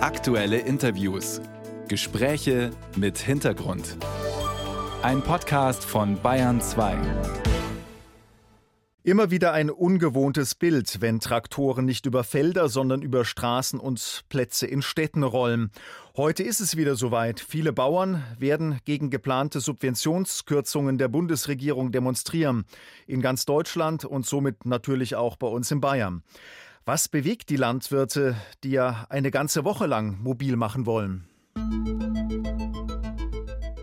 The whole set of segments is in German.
Aktuelle Interviews. Gespräche mit Hintergrund. Ein Podcast von Bayern 2. Immer wieder ein ungewohntes Bild, wenn Traktoren nicht über Felder, sondern über Straßen und Plätze in Städten rollen. Heute ist es wieder soweit. Viele Bauern werden gegen geplante Subventionskürzungen der Bundesregierung demonstrieren. In ganz Deutschland und somit natürlich auch bei uns in Bayern. Was bewegt die Landwirte, die ja eine ganze Woche lang mobil machen wollen?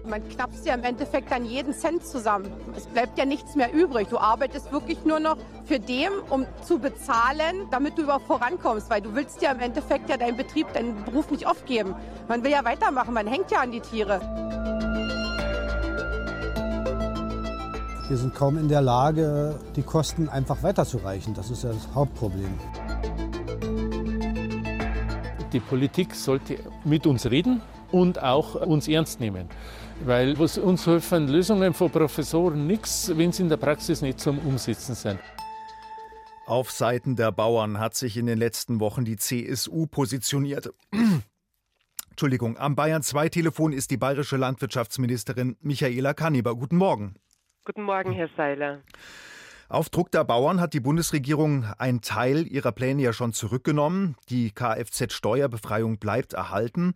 Man knappst ja im Endeffekt dann jeden Cent zusammen. Es bleibt ja nichts mehr übrig. Du arbeitest wirklich nur noch für dem, um zu bezahlen, damit du überhaupt vorankommst. Weil du willst ja im Endeffekt ja deinen Betrieb, deinen Beruf nicht aufgeben. Man will ja weitermachen, man hängt ja an die Tiere. Wir sind kaum in der Lage, die Kosten einfach weiterzureichen. Das ist ja das Hauptproblem. Die Politik sollte mit uns reden und auch uns ernst nehmen. Weil was uns helfen Lösungen von Professoren nichts, wenn sie in der Praxis nicht zum Umsetzen sind. Auf Seiten der Bauern hat sich in den letzten Wochen die CSU positioniert. Entschuldigung, am Bayern 2 Telefon ist die bayerische Landwirtschaftsministerin Michaela Kanniber. Guten Morgen. Guten Morgen, Herr Seiler. Auf Druck der Bauern hat die Bundesregierung einen Teil ihrer Pläne ja schon zurückgenommen. Die Kfz-Steuerbefreiung bleibt erhalten.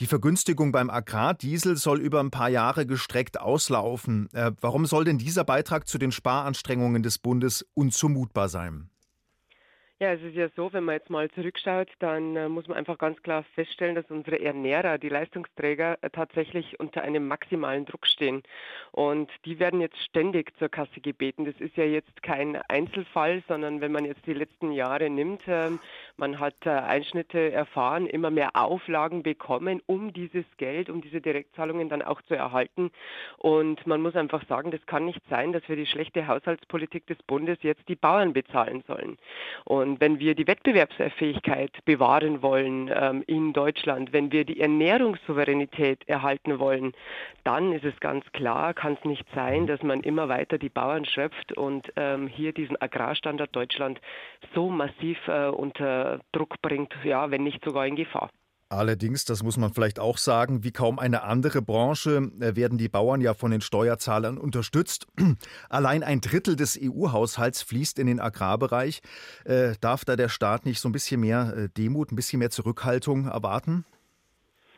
Die Vergünstigung beim Agrardiesel soll über ein paar Jahre gestreckt auslaufen. Äh, warum soll denn dieser Beitrag zu den Sparanstrengungen des Bundes unzumutbar sein? Ja, es ist ja so, wenn man jetzt mal zurückschaut, dann äh, muss man einfach ganz klar feststellen, dass unsere Ernährer, die Leistungsträger, äh, tatsächlich unter einem maximalen Druck stehen. Und die werden jetzt ständig zur Kasse gebeten. Das ist ja jetzt kein Einzelfall, sondern wenn man jetzt die letzten Jahre nimmt, äh, man hat äh, Einschnitte erfahren, immer mehr Auflagen bekommen, um dieses Geld, um diese Direktzahlungen dann auch zu erhalten. Und man muss einfach sagen, das kann nicht sein, dass wir die schlechte Haushaltspolitik des Bundes jetzt die Bauern bezahlen sollen. Und wenn wir die Wettbewerbsfähigkeit bewahren wollen ähm, in Deutschland, wenn wir die Ernährungssouveränität erhalten wollen, dann ist es ganz klar, kann es nicht sein, dass man immer weiter die Bauern schöpft und ähm, hier diesen Agrarstandard Deutschland so massiv äh, unter Druck bringt, ja, wenn nicht sogar in Gefahr. Allerdings, das muss man vielleicht auch sagen, wie kaum eine andere Branche äh, werden die Bauern ja von den Steuerzahlern unterstützt. Allein ein Drittel des EU-Haushalts fließt in den Agrarbereich. Äh, darf da der Staat nicht so ein bisschen mehr äh, Demut, ein bisschen mehr Zurückhaltung erwarten?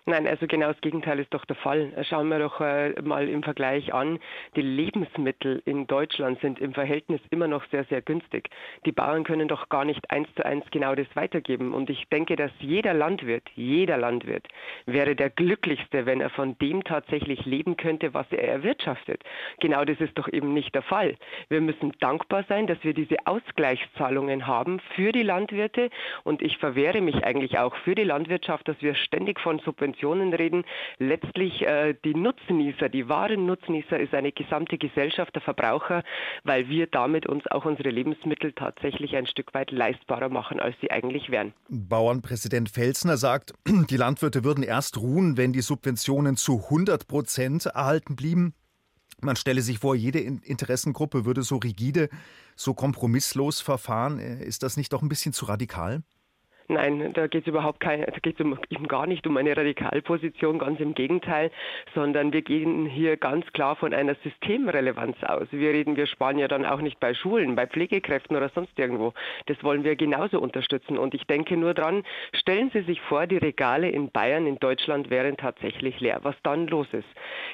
Nein, also genau das Gegenteil ist doch der Fall. Schauen wir doch äh, mal im Vergleich an. Die Lebensmittel in Deutschland sind im Verhältnis immer noch sehr, sehr günstig. Die Bauern können doch gar nicht eins zu eins genau das weitergeben. Und ich denke, dass jeder Landwirt, jeder Landwirt wäre der glücklichste, wenn er von dem tatsächlich leben könnte, was er erwirtschaftet. Genau das ist doch eben nicht der Fall. Wir müssen dankbar sein, dass wir diese Ausgleichszahlungen haben für die Landwirte. Und ich verwehre mich eigentlich auch für die Landwirtschaft, dass wir ständig von Subventionen Subventionen reden. Letztlich äh, die Nutznießer, die wahren Nutznießer ist eine gesamte Gesellschaft der Verbraucher, weil wir damit uns auch unsere Lebensmittel tatsächlich ein Stück weit leistbarer machen, als sie eigentlich wären. Bauernpräsident Felsner sagt, die Landwirte würden erst ruhen, wenn die Subventionen zu 100 Prozent erhalten blieben. Man stelle sich vor, jede Interessengruppe würde so rigide, so kompromisslos verfahren. Äh, ist das nicht doch ein bisschen zu radikal? Nein, da geht es überhaupt keine, da geht um, eben gar nicht um eine Radikalposition, ganz im Gegenteil, sondern wir gehen hier ganz klar von einer Systemrelevanz aus. Wir reden, wir sparen ja dann auch nicht bei Schulen, bei Pflegekräften oder sonst irgendwo. Das wollen wir genauso unterstützen. Und ich denke nur dran, stellen Sie sich vor, die Regale in Bayern, in Deutschland wären tatsächlich leer. Was dann los ist?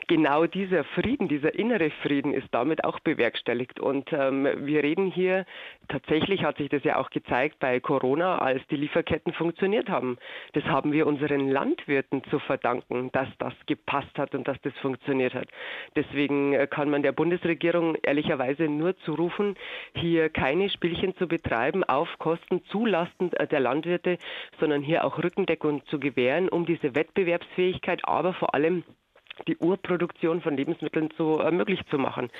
Genau dieser Frieden, dieser innere Frieden ist damit auch bewerkstelligt. Und ähm, wir reden hier, tatsächlich hat sich das ja auch gezeigt bei Corona, als die Liefer Lieferketten funktioniert haben. Das haben wir unseren Landwirten zu verdanken, dass das gepasst hat und dass das funktioniert hat. Deswegen äh, kann man der Bundesregierung ehrlicherweise nur zurufen, hier keine Spielchen zu betreiben auf Kosten zulasten der Landwirte, sondern hier auch Rückendeckung zu gewähren, um diese Wettbewerbsfähigkeit, aber vor allem die Urproduktion von Lebensmitteln zu äh, möglich zu machen.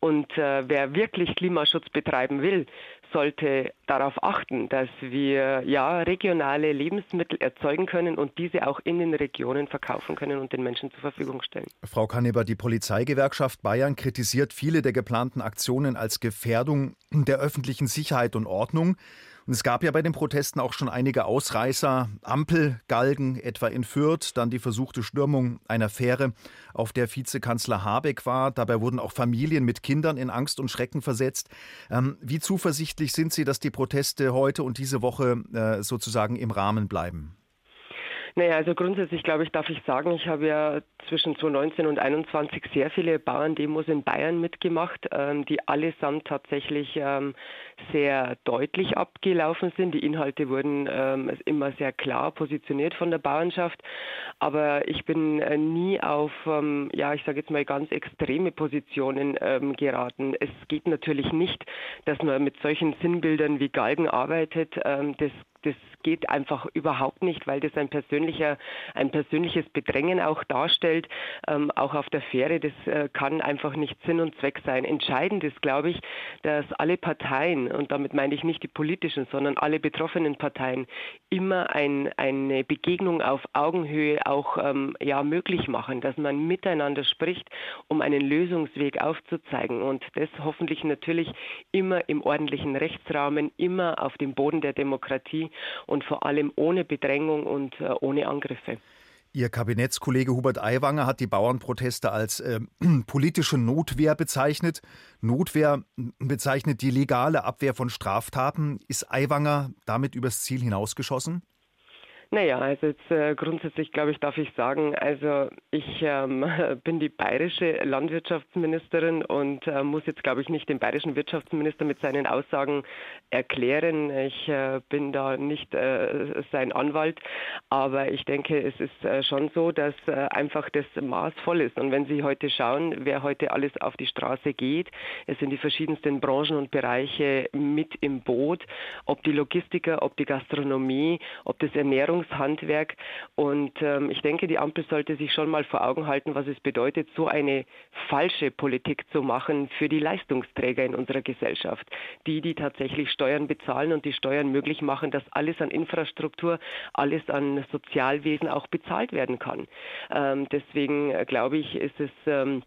Und äh, wer wirklich Klimaschutz betreiben will, sollte darauf achten, dass wir ja regionale Lebensmittel erzeugen können und diese auch in den Regionen verkaufen können und den Menschen zur Verfügung stellen. Frau Kanneber, die Polizeigewerkschaft Bayern kritisiert viele der geplanten Aktionen als Gefährdung der öffentlichen Sicherheit und Ordnung. Und es gab ja bei den Protesten auch schon einige Ausreißer, Ampelgalgen, etwa in Fürth, dann die versuchte Stürmung einer Fähre, auf der Vizekanzler Habeck war. Dabei wurden auch Familien mit Kindern in Angst und Schrecken versetzt. Ähm, wie zuversichtlich sind Sie, dass die Proteste heute und diese Woche äh, sozusagen im Rahmen bleiben? Naja, also grundsätzlich glaube ich, darf ich sagen, ich habe ja zwischen 2019 und 2021 sehr viele Bauerndemos in Bayern mitgemacht, ähm, die allesamt tatsächlich ähm, sehr deutlich abgelaufen sind. Die Inhalte wurden ähm, immer sehr klar positioniert von der Bauernschaft. Aber ich bin äh, nie auf, ja, ich sage jetzt mal ganz extreme Positionen geraten. Es geht natürlich nicht, dass man mit solchen Sinnbildern wie Galgen arbeitet. Das das geht einfach überhaupt nicht, weil das ein persönlicher, ein persönliches Bedrängen auch darstellt, ähm, auch auf der Fähre. Das äh, kann einfach nicht Sinn und Zweck sein. Entscheidend ist, glaube ich, dass alle Parteien, und damit meine ich nicht die politischen, sondern alle betroffenen Parteien, immer ein, eine Begegnung auf Augenhöhe auch ähm, ja, möglich machen, dass man miteinander spricht, um einen Lösungsweg aufzuzeigen. Und das hoffentlich natürlich immer im ordentlichen Rechtsrahmen, immer auf dem Boden der Demokratie und vor allem ohne Bedrängung und äh, ohne Angriffe. Ihr Kabinettskollege Hubert Aiwanger hat die Bauernproteste als äh, politische Notwehr bezeichnet. Notwehr bezeichnet die legale Abwehr von Straftaten. Ist Aiwanger damit übers Ziel hinausgeschossen? Naja, also jetzt äh, grundsätzlich glaube ich, darf ich sagen, also ich ähm, bin die bayerische Landwirtschaftsministerin und äh, muss jetzt glaube ich nicht den bayerischen Wirtschaftsminister mit seinen Aussagen erklären. Ich äh, bin da nicht äh, sein Anwalt, aber ich denke, es ist äh, schon so, dass einfach das Maß voll ist. Und wenn Sie heute schauen, wer heute alles auf die Straße geht, es sind die verschiedensten Branchen und Bereiche mit im Boot, ob die Logistiker, ob die Gastronomie, ob das Ernährung Ernährungshandwerk. Und ähm, ich denke, die Ampel sollte sich schon mal vor Augen halten, was es bedeutet, so eine falsche Politik zu machen für die Leistungsträger in unserer Gesellschaft. Die, die tatsächlich Steuern bezahlen und die Steuern möglich machen, dass alles an Infrastruktur, alles an Sozialwesen auch bezahlt werden kann. Ähm, deswegen äh, glaube ich, ist es ähm,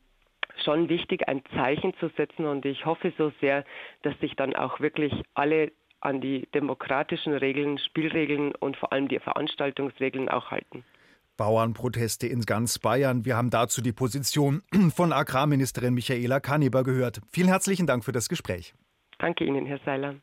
schon wichtig, ein Zeichen zu setzen und ich hoffe so sehr, dass sich dann auch wirklich alle an die demokratischen Regeln, Spielregeln und vor allem die Veranstaltungsregeln auch halten. Bauernproteste in ganz Bayern. Wir haben dazu die Position von Agrarministerin Michaela Kanneber gehört. Vielen herzlichen Dank für das Gespräch. Danke Ihnen, Herr Seiler.